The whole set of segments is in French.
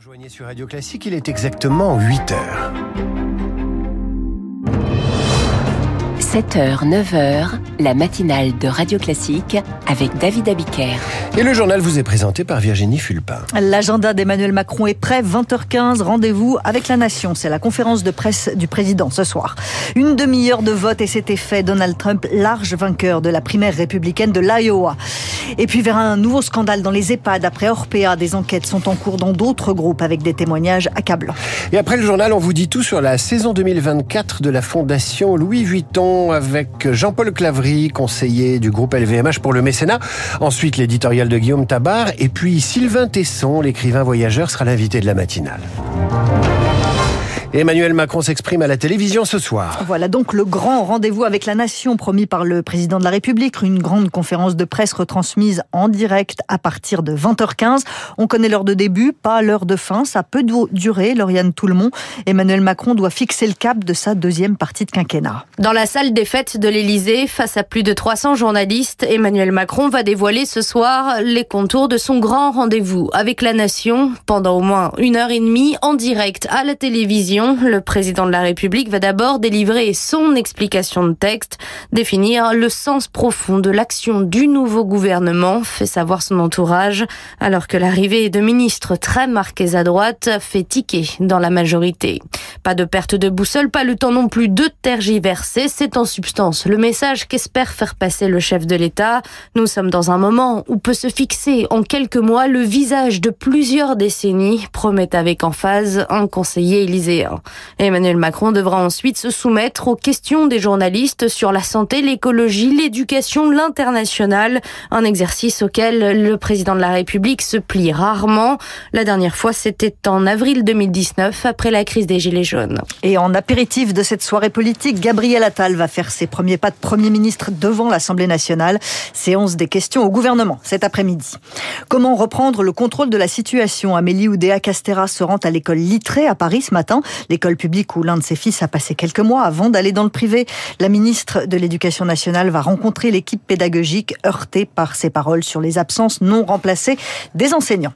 Rejoignez sur Radio Classique, il est exactement 8 heures. 7h, 9h, la matinale de Radio Classique avec David Abiker. Et le journal vous est présenté par Virginie Fulpin. L'agenda d'Emmanuel Macron est prêt, 20h15, rendez-vous avec la nation. C'est la conférence de presse du président ce soir. Une demi-heure de vote et c'était fait. Donald Trump, large vainqueur de la primaire républicaine de l'Iowa. Et puis vers un nouveau scandale dans les EHPAD. Après Orpea, des enquêtes sont en cours dans d'autres groupes avec des témoignages accablants. Et après le journal, on vous dit tout sur la saison 2024 de la Fondation Louis Vuitton avec Jean-Paul Clavry, conseiller du groupe LVMH pour le mécénat. Ensuite, l'éditorial de Guillaume Tabar. Et puis Sylvain Tesson, l'écrivain voyageur, sera l'invité de la matinale. Emmanuel Macron s'exprime à la télévision ce soir. Voilà donc le grand rendez-vous avec la nation promis par le président de la République. Une grande conférence de presse retransmise en direct à partir de 20h15. On connaît l'heure de début, pas l'heure de fin. Ça peut durer, Lauriane Toulmont. Emmanuel Macron doit fixer le cap de sa deuxième partie de quinquennat. Dans la salle des fêtes de l'Élysée, face à plus de 300 journalistes, Emmanuel Macron va dévoiler ce soir les contours de son grand rendez-vous avec la nation pendant au moins une heure et demie en direct à la télévision le président de la République va d'abord délivrer son explication de texte, définir le sens profond de l'action du nouveau gouvernement, fait savoir son entourage, alors que l'arrivée de ministres très marqués à droite fait tiquer dans la majorité. Pas de perte de boussole, pas le temps non plus de tergiverser, c'est en substance le message qu'espère faire passer le chef de l'État. Nous sommes dans un moment où peut se fixer en quelques mois le visage de plusieurs décennies, promet avec emphase un conseiller élyséen. Emmanuel Macron devra ensuite se soumettre aux questions des journalistes sur la santé, l'écologie, l'éducation, l'international, un exercice auquel le président de la République se plie rarement. La dernière fois, c'était en avril 2019, après la crise des Gilets jaunes. Et en apéritif de cette soirée politique, Gabriel Attal va faire ses premiers pas de Premier ministre devant l'Assemblée nationale. Séance des questions au gouvernement cet après-midi. Comment reprendre le contrôle de la situation? Amélie Oudéa Castera se rend à l'école Littré à Paris ce matin l'école publique où l'un de ses fils a passé quelques mois avant d'aller dans le privé. La ministre de l'Éducation nationale va rencontrer l'équipe pédagogique heurtée par ses paroles sur les absences non remplacées des enseignants.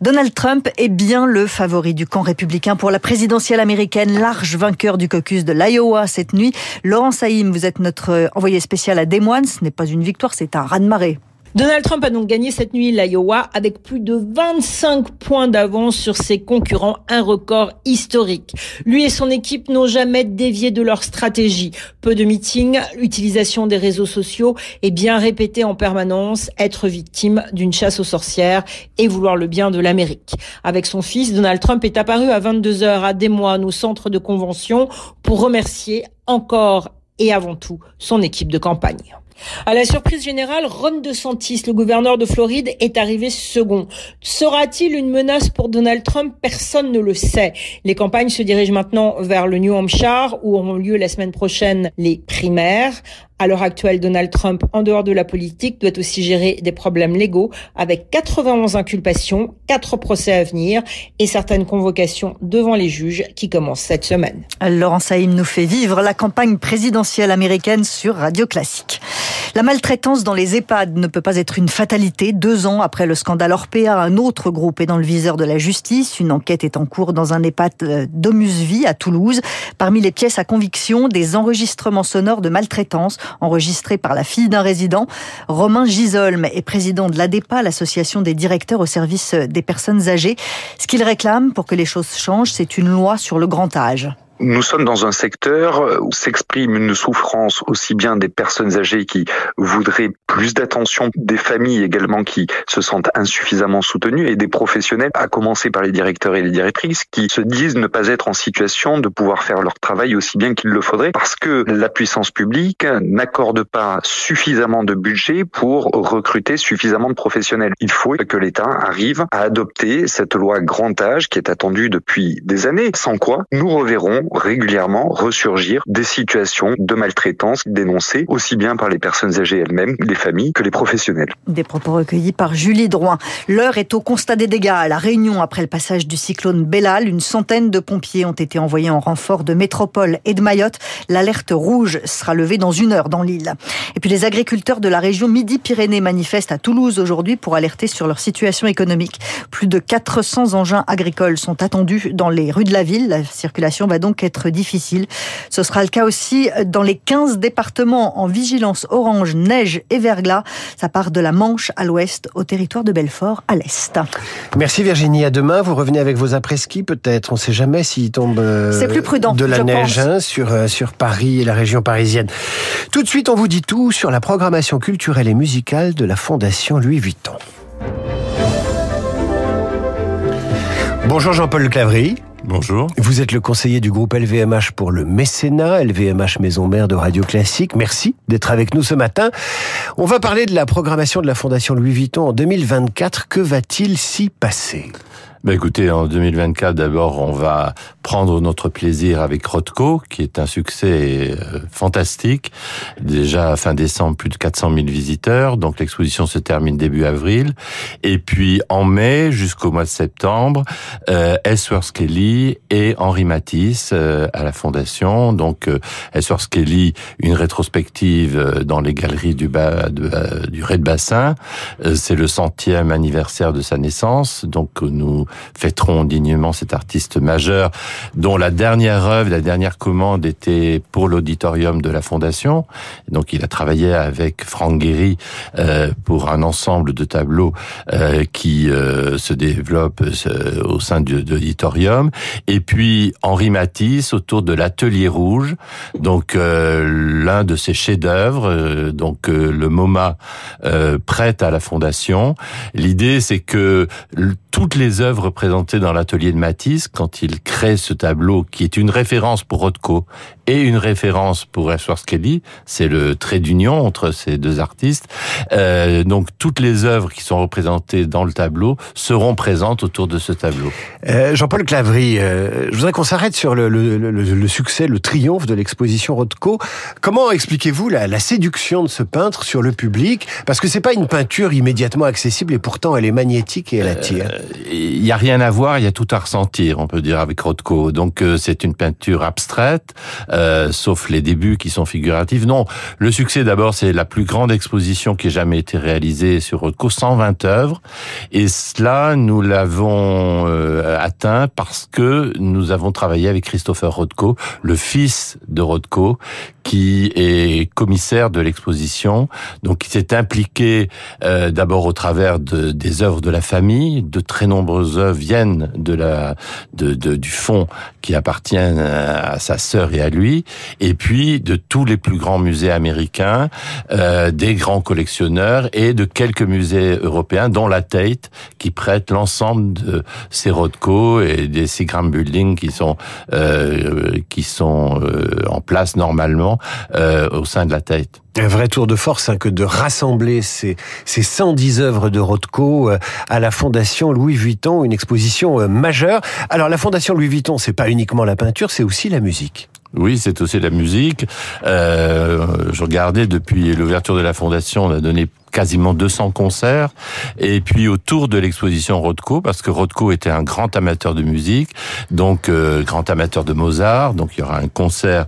Donald Trump est bien le favori du camp républicain pour la présidentielle américaine, large vainqueur du caucus de l'Iowa cette nuit. Laurent Saïm, vous êtes notre envoyé spécial à Des Moines. Ce n'est pas une victoire, c'est un raz-de-marée. Donald Trump a donc gagné cette nuit l'Iowa avec plus de 25 points d'avance sur ses concurrents, un record historique. Lui et son équipe n'ont jamais dévié de leur stratégie. Peu de meetings, utilisation des réseaux sociaux et bien répéter en permanence être victime d'une chasse aux sorcières et vouloir le bien de l'Amérique. Avec son fils, Donald Trump est apparu à 22 heures à Des Moines au centre de convention pour remercier encore et avant tout son équipe de campagne. À la surprise générale, Ron DeSantis, le gouverneur de Floride, est arrivé second. Sera-t-il une menace pour Donald Trump? Personne ne le sait. Les campagnes se dirigent maintenant vers le New Hampshire, où auront lieu la semaine prochaine les primaires. À l'heure actuelle, Donald Trump, en dehors de la politique, doit aussi gérer des problèmes légaux avec 91 inculpations, 4 procès à venir et certaines convocations devant les juges qui commencent cette semaine. Laurent Saïm nous fait vivre la campagne présidentielle américaine sur Radio Classique. La maltraitance dans les EHPAD ne peut pas être une fatalité. Deux ans après le scandale Orpea, un autre groupe est dans le viseur de la justice. Une enquête est en cours dans un EHPAD euh, d'Omusvie à Toulouse. Parmi les pièces à conviction, des enregistrements sonores de maltraitance enregistrés par la fille d'un résident. Romain Gisolme est président de l'ADEPA, l'association des directeurs au service des personnes âgées. Ce qu'il réclame pour que les choses changent, c'est une loi sur le grand âge. Nous sommes dans un secteur où s'exprime une souffrance aussi bien des personnes âgées qui voudraient plus d'attention, des familles également qui se sentent insuffisamment soutenues et des professionnels, à commencer par les directeurs et les directrices, qui se disent ne pas être en situation de pouvoir faire leur travail aussi bien qu'il le faudrait parce que la puissance publique n'accorde pas suffisamment de budget pour recruter suffisamment de professionnels. Il faut que l'État arrive à adopter cette loi grand âge qui est attendue depuis des années, sans quoi nous reverrons régulièrement ressurgir des situations de maltraitance dénoncées aussi bien par les personnes âgées elles-mêmes, les familles, que les professionnels. Des propos recueillis par Julie Drouin. L'heure est au constat des dégâts à La Réunion après le passage du cyclone Bellal. Une centaine de pompiers ont été envoyés en renfort de métropole et de Mayotte. L'alerte rouge sera levée dans une heure dans l'île. Et puis les agriculteurs de la région Midi-Pyrénées manifestent à Toulouse aujourd'hui pour alerter sur leur situation économique. Plus de 400 engins agricoles sont attendus dans les rues de la ville. La circulation va donc être difficile. Ce sera le cas aussi dans les 15 départements en vigilance orange, neige et verglas. Ça part de la Manche à l'ouest au territoire de Belfort à l'est. Merci Virginie. À demain. Vous revenez avec vos après-ski peut-être. On ne sait jamais s'il tombe euh, plus prudent, de la neige hein, sur, euh, sur Paris et la région parisienne. Tout de suite, on vous dit tout sur la programmation culturelle et musicale de la Fondation Louis Vuitton. Bonjour Jean-Paul Clavry. Bonjour. Vous êtes le conseiller du groupe LVMH pour le mécénat, LVMH Maison Mère de Radio Classique. Merci d'être avec nous ce matin. On va parler de la programmation de la Fondation Louis Vuitton en 2024. Que va-t-il s'y passer? Bah écoutez, en 2024, d'abord, on va prendre notre plaisir avec Rothko, qui est un succès euh, fantastique. Déjà, fin décembre, plus de 400 000 visiteurs. Donc, l'exposition se termine début avril. Et puis, en mai, jusqu'au mois de septembre, euh, Ellsworth Kelly et Henri Matisse euh, à la Fondation. Donc, euh, Ellsworth Kelly, une rétrospective euh, dans les galeries du, bas, de, du Rez-de-Bassin. C'est le centième anniversaire de sa naissance. Donc, nous fêteront dignement cet artiste majeur dont la dernière œuvre, la dernière commande était pour l'auditorium de la Fondation. Donc il a travaillé avec Franck Guéry euh, pour un ensemble de tableaux euh, qui euh, se développent au sein de l'auditorium. Et puis Henri Matisse autour de l'Atelier Rouge, donc l'un de ses chefs-d'œuvre, donc le MoMA prête à la Fondation. L'idée c'est que toutes les œuvres représenté dans l'atelier de Matisse quand il crée ce tableau qui est une référence pour Rothko et une référence pour Ashworth Kelly. C'est le trait d'union entre ces deux artistes. Euh, donc toutes les œuvres qui sont représentées dans le tableau seront présentes autour de ce tableau. Euh, Jean-Paul Clavry, euh, je voudrais qu'on s'arrête sur le, le, le, le, succès, le triomphe de l'exposition Rothko. Comment expliquez-vous la, la, séduction de ce peintre sur le public? Parce que c'est pas une peinture immédiatement accessible et pourtant elle est magnétique et elle attire. Il y a rien à voir, il y a tout à ressentir, on peut dire, avec Rothko. Donc euh, c'est une peinture abstraite, euh, sauf les débuts qui sont figuratifs. Non, le succès d'abord, c'est la plus grande exposition qui ait jamais été réalisée sur Rothko, 120 œuvres. Et cela, nous l'avons euh, atteint parce que nous avons travaillé avec Christopher Rothko, le fils de Rothko, qui est commissaire de l'exposition. Donc il s'est impliqué euh, d'abord au travers de, des œuvres de la famille. De très nombreuses œuvres viennent de la, de, de, du fonds qui appartient à sa sœur et à lui. Et puis de tous les plus grands musées américains, euh, des grands collectionneurs et de quelques musées européens, dont la Tate, qui prête l'ensemble de ces Rothko et des Seagram Building qui sont euh, qui sont euh, en place normalement euh, au sein de la tête. Un vrai tour de force hein, que de rassembler ces, ces 110 œuvres de Rothko euh, à la Fondation Louis Vuitton, une exposition euh, majeure. Alors la Fondation Louis Vuitton, c'est pas uniquement la peinture, c'est aussi la musique. Oui, c'est aussi la musique. Euh, je regardais depuis l'ouverture de la fondation, on a donné quasiment 200 concerts. Et puis autour de l'exposition Rothko, parce que Rothko était un grand amateur de musique, donc euh, grand amateur de Mozart. Donc il y aura un concert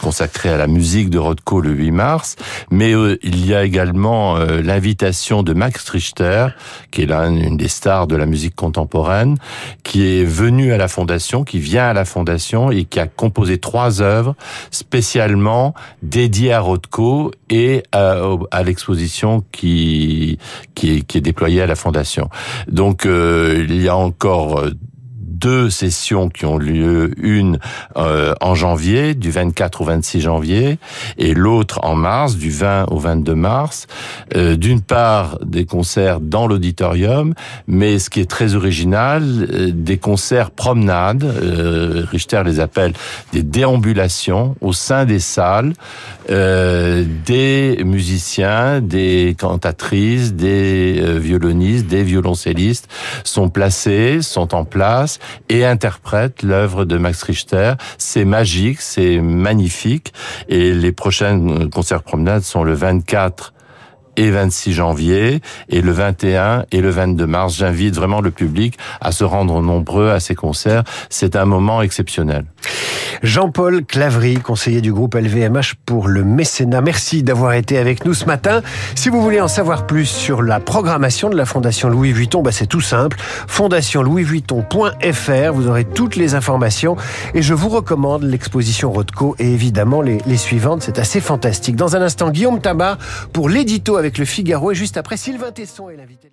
consacré à la musique de Rothko le 8 mars. Mais euh, il y a également euh, l'invitation de Max Richter, qui est l'une des stars de la musique contemporaine, qui est venu à la fondation, qui vient à la fondation et qui a composé trois œuvres spécialement dédiées à Rothko et à l'exposition qui, qui, est, déployée à la Fondation. Donc euh, il y a encore euh, deux sessions qui ont lieu, une euh, en janvier, du 24 au 26 janvier, et l'autre en mars, du 20 au 22 mars. Euh, D'une part, des concerts dans l'auditorium, mais ce qui est très original, euh, des concerts promenades, euh, Richter les appelle des déambulations au sein des salles, euh, des musiciens, des cantatrices, des violonistes, des violoncellistes sont placés, sont en place et interprète l'œuvre de Max Richter. C'est magique, c'est magnifique. Et les prochaines concerts promenades sont le 24 et 26 janvier et le 21 et le 22 mars. J'invite vraiment le public à se rendre nombreux à ces concerts. C'est un moment exceptionnel. Jean-Paul Clavry, conseiller du groupe LVMH pour le mécénat. Merci d'avoir été avec nous ce matin. Si vous voulez en savoir plus sur la programmation de la Fondation Louis Vuitton, bah c'est tout simple. fondationlouisvuitton.fr. Vous aurez toutes les informations et je vous recommande l'exposition Rothko et évidemment les, les suivantes. C'est assez fantastique. Dans un instant, Guillaume Tabar pour l'édito avec le Figaro. Et juste après Sylvain Tesson est l'invité